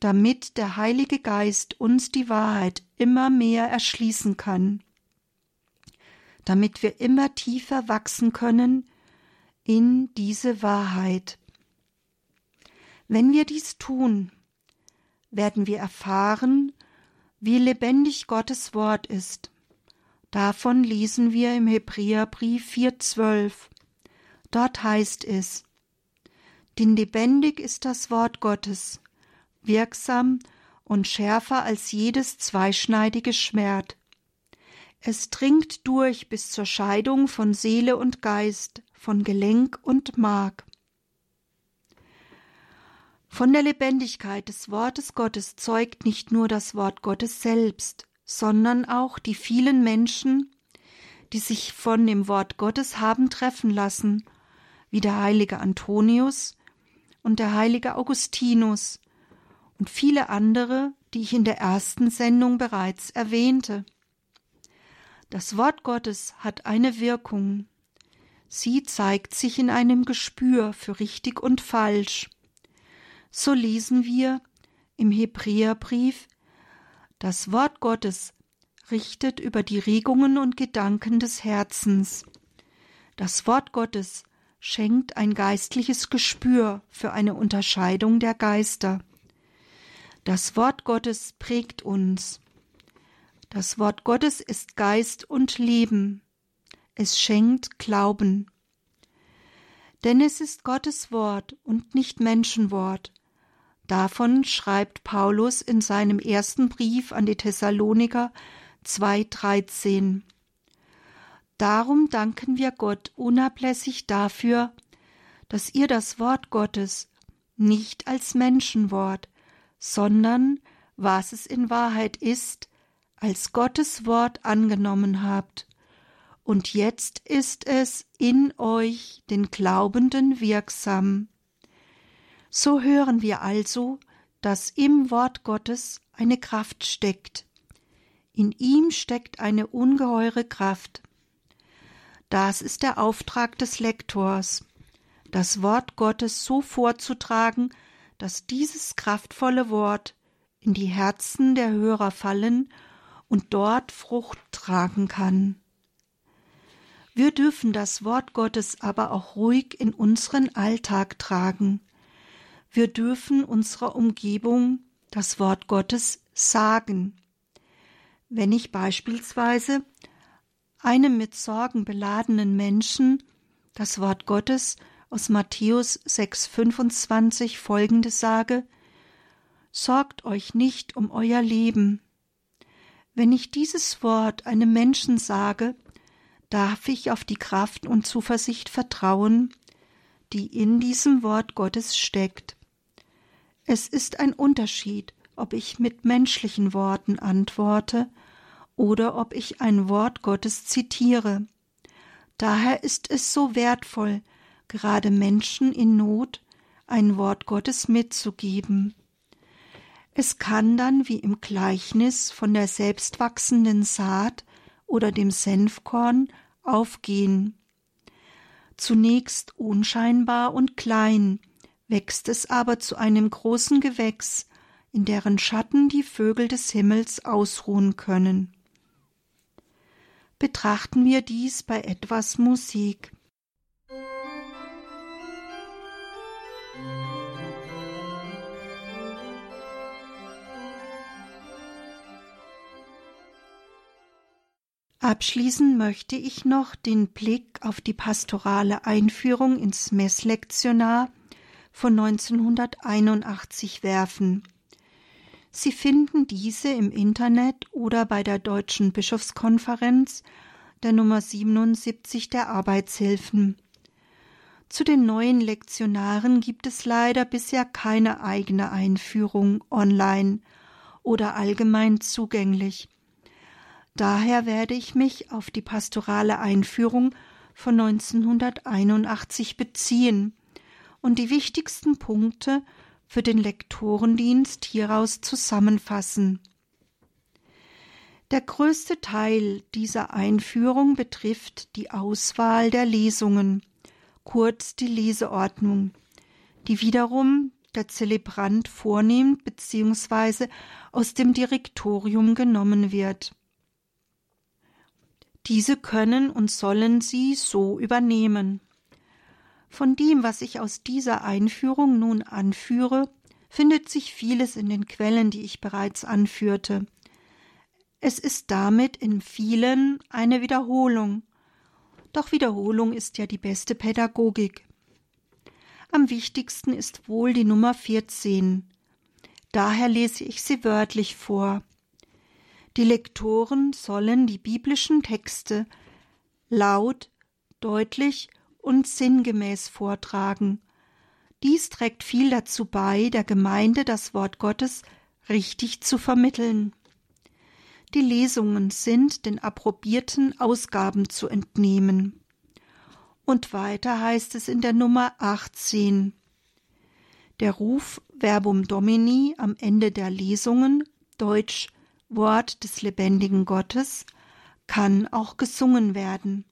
damit der Heilige Geist uns die Wahrheit immer mehr erschließen kann, damit wir immer tiefer wachsen können in diese Wahrheit. Wenn wir dies tun, werden wir erfahren, wie lebendig Gottes Wort ist. Davon lesen wir im Hebräerbrief 4,12. Dort heißt es: Denn lebendig ist das Wort Gottes, wirksam und schärfer als jedes zweischneidige Schwert. Es dringt durch bis zur Scheidung von Seele und Geist, von Gelenk und Mark. Von der Lebendigkeit des Wortes Gottes zeugt nicht nur das Wort Gottes selbst, sondern auch die vielen Menschen, die sich von dem Wort Gottes haben treffen lassen, wie der heilige Antonius und der heilige Augustinus und viele andere, die ich in der ersten Sendung bereits erwähnte. Das Wort Gottes hat eine Wirkung. Sie zeigt sich in einem Gespür für richtig und falsch so lesen wir im Hebräerbrief, das Wort Gottes richtet über die Regungen und Gedanken des Herzens. Das Wort Gottes schenkt ein geistliches Gespür für eine Unterscheidung der Geister. Das Wort Gottes prägt uns. Das Wort Gottes ist Geist und Leben. Es schenkt Glauben. Denn es ist Gottes Wort und nicht Menschenwort, Davon schreibt Paulus in seinem ersten Brief an die Thessaloniker 2,13. Darum danken wir Gott unablässig dafür, dass ihr das Wort Gottes nicht als Menschenwort, sondern, was es in Wahrheit ist, als Gottes Wort angenommen habt. Und jetzt ist es in euch, den Glaubenden, wirksam. So hören wir also, dass im Wort Gottes eine Kraft steckt. In ihm steckt eine ungeheure Kraft. Das ist der Auftrag des Lektors, das Wort Gottes so vorzutragen, dass dieses kraftvolle Wort in die Herzen der Hörer fallen und dort Frucht tragen kann. Wir dürfen das Wort Gottes aber auch ruhig in unseren Alltag tragen. Wir dürfen unserer Umgebung das Wort Gottes sagen. Wenn ich beispielsweise einem mit Sorgen beladenen Menschen das Wort Gottes aus Matthäus 6,25 folgendes sage: Sorgt euch nicht um euer Leben. Wenn ich dieses Wort einem Menschen sage, darf ich auf die Kraft und Zuversicht vertrauen, die in diesem Wort Gottes steckt. Es ist ein Unterschied, ob ich mit menschlichen Worten antworte oder ob ich ein Wort Gottes zitiere. Daher ist es so wertvoll, gerade Menschen in Not ein Wort Gottes mitzugeben. Es kann dann wie im Gleichnis von der selbstwachsenden Saat oder dem Senfkorn aufgehen. Zunächst unscheinbar und klein, wächst es aber zu einem großen Gewächs, in deren Schatten die Vögel des Himmels ausruhen können. Betrachten wir dies bei etwas Musik. Abschließen möchte ich noch den Blick auf die pastorale Einführung ins Messlektionar von 1981 werfen. Sie finden diese im Internet oder bei der Deutschen Bischofskonferenz der Nummer 77 der Arbeitshilfen. Zu den neuen Lektionaren gibt es leider bisher keine eigene Einführung online oder allgemein zugänglich. Daher werde ich mich auf die pastorale Einführung von 1981 beziehen und die wichtigsten Punkte für den Lektorendienst hieraus zusammenfassen. Der größte Teil dieser Einführung betrifft die Auswahl der Lesungen, kurz die Leseordnung, die wiederum der Zelebrant vornimmt bzw. aus dem Direktorium genommen wird. Diese können und sollen sie so übernehmen. Von dem, was ich aus dieser Einführung nun anführe, findet sich vieles in den Quellen, die ich bereits anführte. Es ist damit in vielen eine Wiederholung. Doch Wiederholung ist ja die beste Pädagogik. Am wichtigsten ist wohl die Nummer 14. Daher lese ich sie wörtlich vor. Die Lektoren sollen die biblischen Texte laut, deutlich und sinngemäß vortragen. Dies trägt viel dazu bei, der Gemeinde das Wort Gottes richtig zu vermitteln. Die Lesungen sind den approbierten Ausgaben zu entnehmen. Und weiter heißt es in der Nummer 18. Der Ruf Verbum Domini am Ende der Lesungen, Deutsch Wort des lebendigen Gottes kann auch gesungen werden.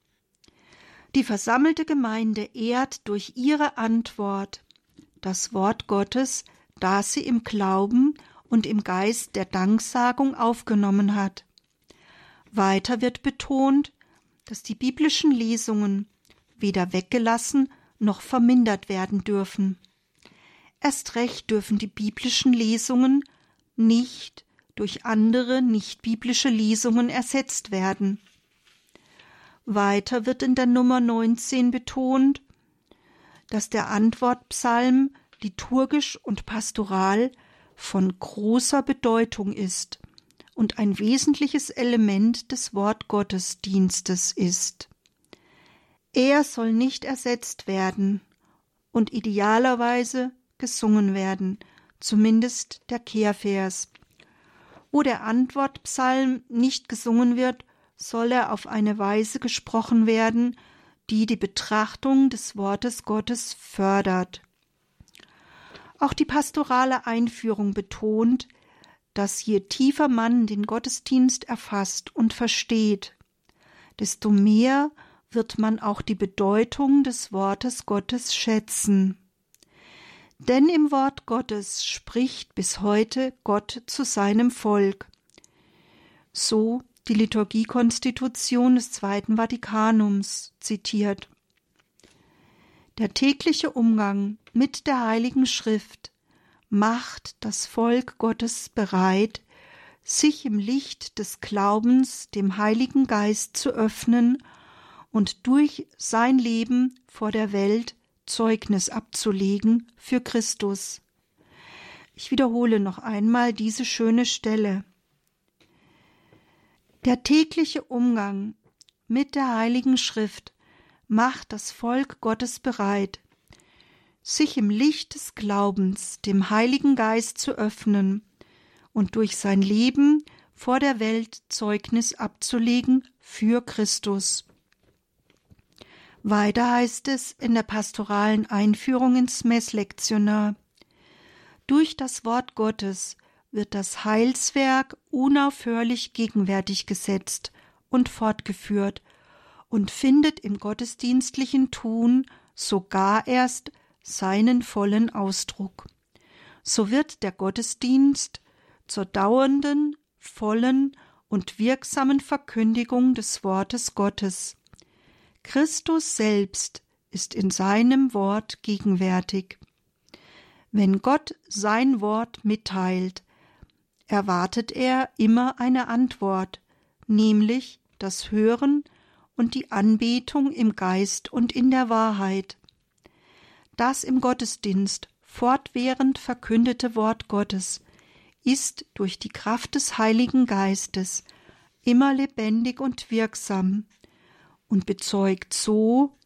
Die versammelte Gemeinde ehrt durch ihre Antwort das Wort Gottes, das sie im Glauben und im Geist der Danksagung aufgenommen hat. Weiter wird betont, dass die biblischen Lesungen weder weggelassen noch vermindert werden dürfen. Erst recht dürfen die biblischen Lesungen nicht durch andere nicht-biblische Lesungen ersetzt werden. Weiter wird in der Nummer 19 betont, dass der Antwortpsalm liturgisch und pastoral von großer Bedeutung ist und ein wesentliches Element des Wortgottesdienstes ist. Er soll nicht ersetzt werden und idealerweise gesungen werden, zumindest der Kehrvers. Wo der Antwortpsalm nicht gesungen wird, soll er auf eine Weise gesprochen werden, die die Betrachtung des Wortes Gottes fördert. Auch die pastorale Einführung betont, dass je tiefer man den Gottesdienst erfasst und versteht, desto mehr wird man auch die Bedeutung des Wortes Gottes schätzen. Denn im Wort Gottes spricht bis heute Gott zu seinem Volk. So die Liturgiekonstitution des Zweiten Vatikanums zitiert. Der tägliche Umgang mit der Heiligen Schrift macht das Volk Gottes bereit, sich im Licht des Glaubens dem Heiligen Geist zu öffnen und durch sein Leben vor der Welt Zeugnis abzulegen für Christus. Ich wiederhole noch einmal diese schöne Stelle. Der tägliche Umgang mit der Heiligen Schrift macht das Volk Gottes bereit, sich im Licht des Glaubens dem Heiligen Geist zu öffnen und durch sein Leben vor der Welt Zeugnis abzulegen für Christus. Weiter heißt es in der pastoralen Einführung ins Messlektionar. Durch das Wort Gottes wird das Heilswerk unaufhörlich gegenwärtig gesetzt und fortgeführt und findet im gottesdienstlichen Tun sogar erst seinen vollen Ausdruck. So wird der Gottesdienst zur dauernden, vollen und wirksamen Verkündigung des Wortes Gottes. Christus selbst ist in seinem Wort gegenwärtig. Wenn Gott sein Wort mitteilt, erwartet er immer eine Antwort, nämlich das Hören und die Anbetung im Geist und in der Wahrheit. Das im Gottesdienst fortwährend verkündete Wort Gottes ist durch die Kraft des Heiligen Geistes immer lebendig und wirksam und bezeugt so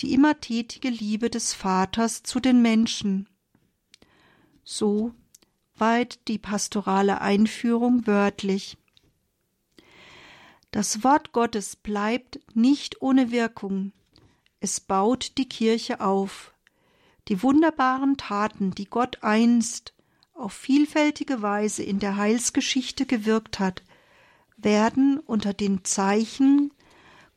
die immer tätige Liebe des Vaters zu den Menschen. So weit die pastorale Einführung wörtlich. Das Wort Gottes bleibt nicht ohne Wirkung. Es baut die Kirche auf. Die wunderbaren Taten, die Gott einst auf vielfältige Weise in der Heilsgeschichte gewirkt hat, werden unter den Zeichen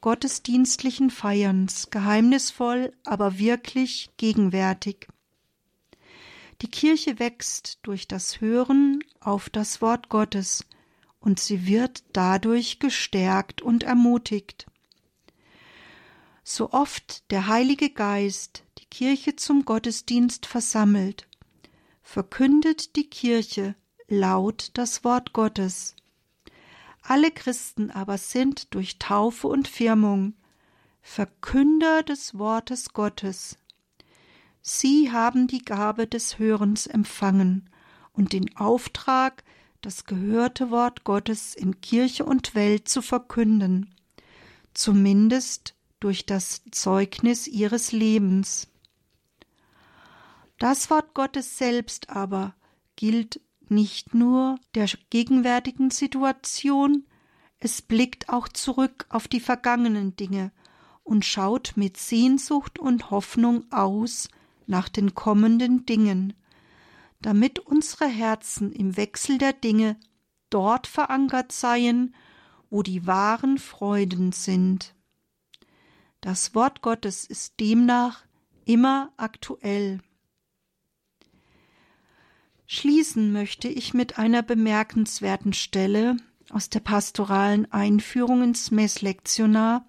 gottesdienstlichen Feierns geheimnisvoll, aber wirklich gegenwärtig. Die Kirche wächst durch das Hören auf das Wort Gottes und sie wird dadurch gestärkt und ermutigt. So oft der Heilige Geist die Kirche zum Gottesdienst versammelt, verkündet die Kirche laut das Wort Gottes. Alle Christen aber sind durch Taufe und Firmung Verkünder des Wortes Gottes. Sie haben die Gabe des Hörens empfangen und den Auftrag, das gehörte Wort Gottes in Kirche und Welt zu verkünden, zumindest durch das Zeugnis ihres Lebens. Das Wort Gottes selbst aber gilt nicht nur der gegenwärtigen Situation, es blickt auch zurück auf die vergangenen Dinge und schaut mit Sehnsucht und Hoffnung aus nach den kommenden Dingen, damit unsere Herzen im Wechsel der Dinge dort verankert seien, wo die wahren Freuden sind. Das Wort Gottes ist demnach immer aktuell. Schließen möchte ich mit einer bemerkenswerten Stelle aus der pastoralen Einführung ins Messlektionar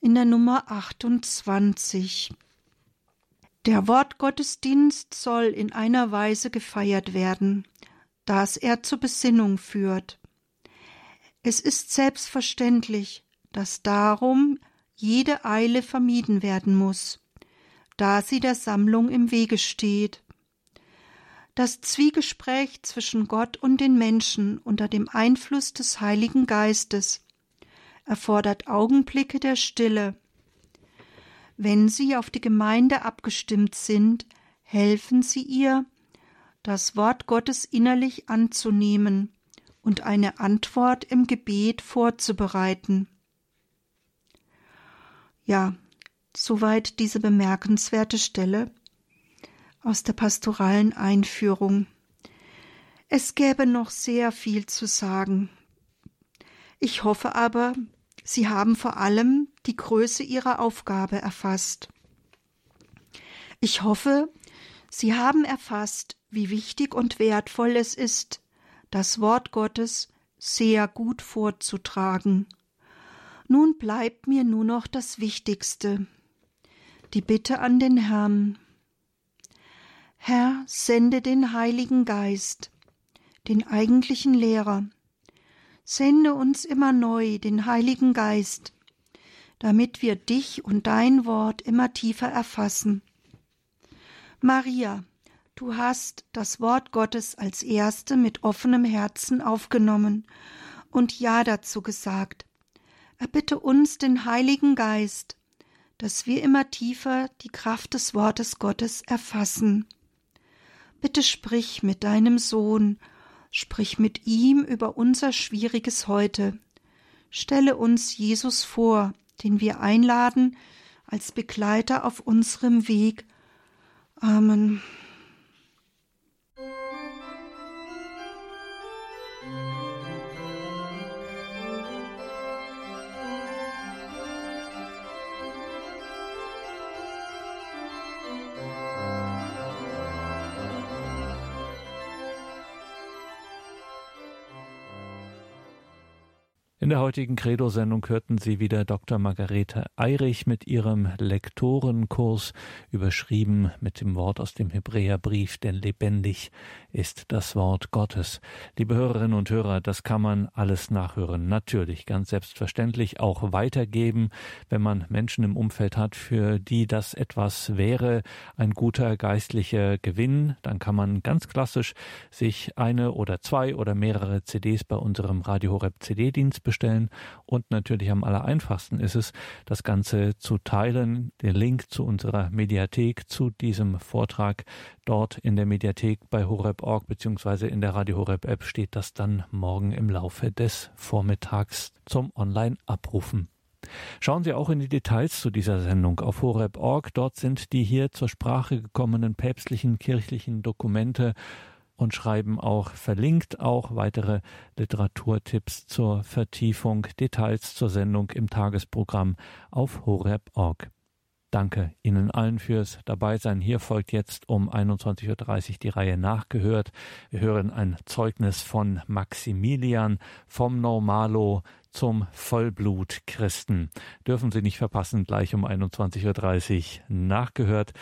in der Nummer 28. Der Wortgottesdienst soll in einer Weise gefeiert werden, dass er zur Besinnung führt. Es ist selbstverständlich, dass darum jede Eile vermieden werden muss, da sie der Sammlung im Wege steht. Das Zwiegespräch zwischen Gott und den Menschen unter dem Einfluss des Heiligen Geistes. Erfordert Augenblicke der Stille, wenn sie auf die Gemeinde abgestimmt sind, helfen sie ihr, das Wort Gottes innerlich anzunehmen und eine Antwort im Gebet vorzubereiten. Ja, soweit diese bemerkenswerte Stelle aus der pastoralen Einführung. Es gäbe noch sehr viel zu sagen. Ich hoffe aber, Sie haben vor allem die Größe ihrer Aufgabe erfasst. Ich hoffe, Sie haben erfasst, wie wichtig und wertvoll es ist, das Wort Gottes sehr gut vorzutragen. Nun bleibt mir nur noch das Wichtigste, die Bitte an den Herrn. Herr, sende den Heiligen Geist, den eigentlichen Lehrer, Sende uns immer neu den Heiligen Geist, damit wir dich und dein Wort immer tiefer erfassen. Maria, du hast das Wort Gottes als erste mit offenem Herzen aufgenommen und Ja dazu gesagt. Erbitte uns den Heiligen Geist, dass wir immer tiefer die Kraft des Wortes Gottes erfassen. Bitte sprich mit deinem Sohn, sprich mit ihm über unser schwieriges Heute. Stelle uns Jesus vor, den wir einladen als Begleiter auf unserem Weg. Amen. In der heutigen Credo-Sendung hörten Sie wieder Dr. Margarete Eirich mit ihrem Lektorenkurs, überschrieben mit dem Wort aus dem Hebräerbrief, denn lebendig ist das Wort Gottes. Liebe Hörerinnen und Hörer, das kann man alles nachhören. Natürlich, ganz selbstverständlich auch weitergeben, wenn man Menschen im Umfeld hat, für die das etwas wäre, ein guter geistlicher Gewinn, dann kann man ganz klassisch sich eine oder zwei oder mehrere CDs bei unserem Radio Horeb CD-Dienst bestellen. Und natürlich am aller einfachsten ist es, das Ganze zu teilen. Den Link zu unserer Mediathek, zu diesem Vortrag dort in der Mediathek bei horeb.org beziehungsweise in der Radio Horeb App steht das dann morgen im Laufe des Vormittags zum Online-Abrufen. Schauen Sie auch in die Details zu dieser Sendung auf horeb.org. Dort sind die hier zur Sprache gekommenen päpstlichen kirchlichen Dokumente und schreiben auch verlinkt auch weitere Literaturtipps zur Vertiefung, Details zur Sendung im Tagesprogramm auf horeb.org. Danke Ihnen allen fürs Dabeisein. Hier folgt jetzt um 21.30 Uhr die Reihe nachgehört. Wir hören ein Zeugnis von Maximilian vom Normalo zum Vollblut-Christen. Dürfen Sie nicht verpassen, gleich um 21.30 Uhr nachgehört.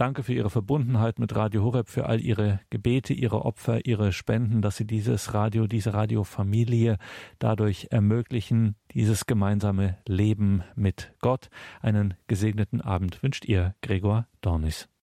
Danke für Ihre Verbundenheit mit Radio Horeb, für all Ihre Gebete, Ihre Opfer, Ihre Spenden, dass Sie dieses Radio, diese Radiofamilie dadurch ermöglichen, dieses gemeinsame Leben mit Gott. Einen gesegneten Abend wünscht Ihr Gregor Dornis.